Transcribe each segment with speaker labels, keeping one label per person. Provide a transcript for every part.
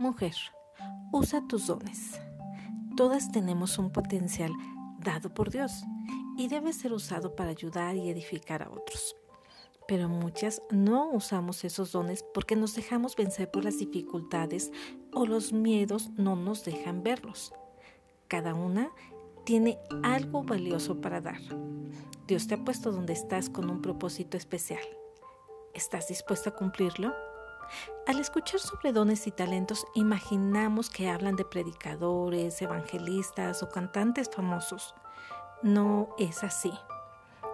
Speaker 1: Mujer, usa tus dones. Todas tenemos un potencial dado por Dios y debe ser usado para ayudar y edificar a otros. Pero muchas no usamos esos dones porque nos dejamos vencer por las dificultades o los miedos no nos dejan verlos. Cada una tiene algo valioso para dar. Dios te ha puesto donde estás con un propósito especial. ¿Estás dispuesta a cumplirlo? Al escuchar sobre dones y talentos, imaginamos que hablan de predicadores, evangelistas o cantantes famosos. No es así.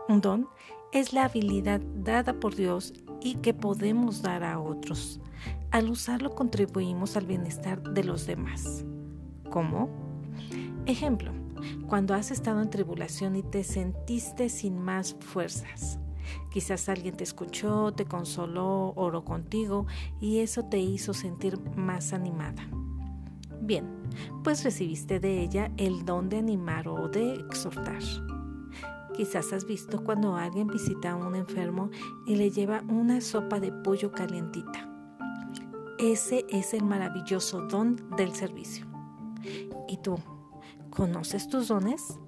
Speaker 1: Un don es la habilidad dada por Dios y que podemos dar a otros. Al usarlo contribuimos al bienestar de los demás. ¿Cómo? Ejemplo, cuando has estado en tribulación y te sentiste sin más fuerzas. Quizás alguien te escuchó, te consoló, oró contigo y eso te hizo sentir más animada. Bien, pues recibiste de ella el don de animar o de exhortar. Quizás has visto cuando alguien visita a un enfermo y le lleva una sopa de pollo calientita. Ese es el maravilloso don del servicio. ¿Y tú? ¿Conoces tus dones?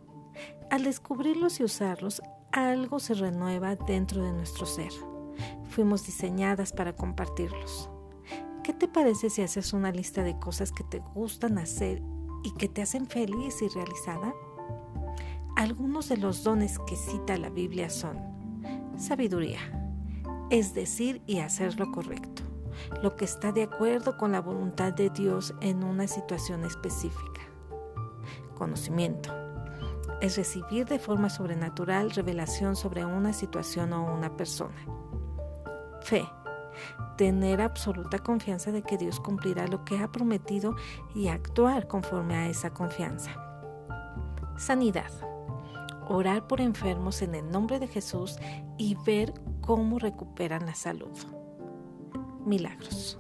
Speaker 1: Al descubrirlos y usarlos, algo se renueva dentro de nuestro ser. Fuimos diseñadas para compartirlos. ¿Qué te parece si haces una lista de cosas que te gustan hacer y que te hacen feliz y realizada? Algunos de los dones que cita la Biblia son sabiduría, es decir y hacer lo correcto, lo que está de acuerdo con la voluntad de Dios en una situación específica. Conocimiento, es recibir de forma sobrenatural revelación sobre una situación o una persona. Fe. Tener absoluta confianza de que Dios cumplirá lo que ha prometido y actuar conforme a esa confianza. Sanidad. Orar por enfermos en el nombre de Jesús y ver cómo recuperan la salud. Milagros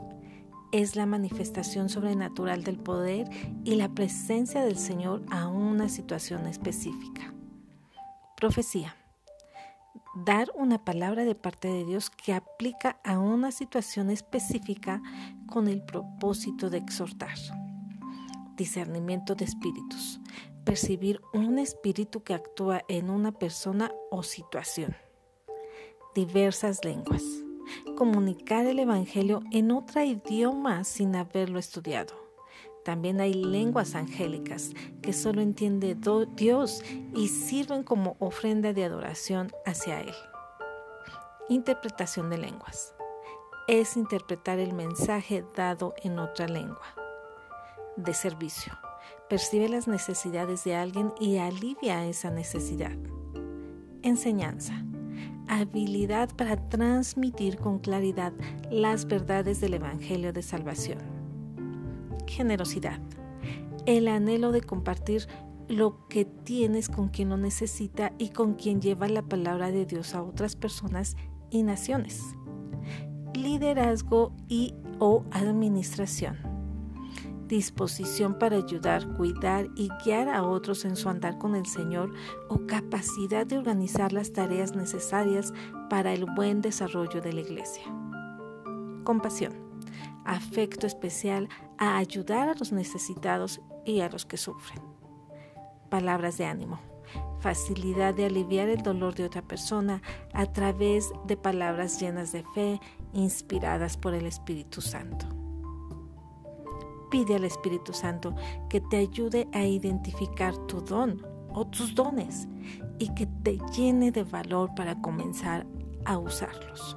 Speaker 1: es la manifestación sobrenatural del poder y la presencia del Señor a una situación específica. Profecía. Dar una palabra de parte de Dios que aplica a una situación específica con el propósito de exhortar. Discernimiento de espíritus. Percibir un espíritu que actúa en una persona o situación. Diversas lenguas comunicar el Evangelio en otro idioma sin haberlo estudiado. También hay lenguas angélicas que solo entiende Dios y sirven como ofrenda de adoración hacia Él. Interpretación de lenguas. Es interpretar el mensaje dado en otra lengua. De servicio. Percibe las necesidades de alguien y alivia esa necesidad. Enseñanza habilidad para transmitir con claridad las verdades del Evangelio de Salvación. Generosidad. El anhelo de compartir lo que tienes con quien lo necesita y con quien lleva la palabra de Dios a otras personas y naciones. Liderazgo y o administración disposición para ayudar, cuidar y guiar a otros en su andar con el Señor o capacidad de organizar las tareas necesarias para el buen desarrollo de la iglesia. Compasión, afecto especial a ayudar a los necesitados y a los que sufren. Palabras de ánimo, facilidad de aliviar el dolor de otra persona a través de palabras llenas de fe, inspiradas por el Espíritu Santo. Pide al Espíritu Santo que te ayude a identificar tu don o tus dones y que te llene de valor para comenzar a usarlos.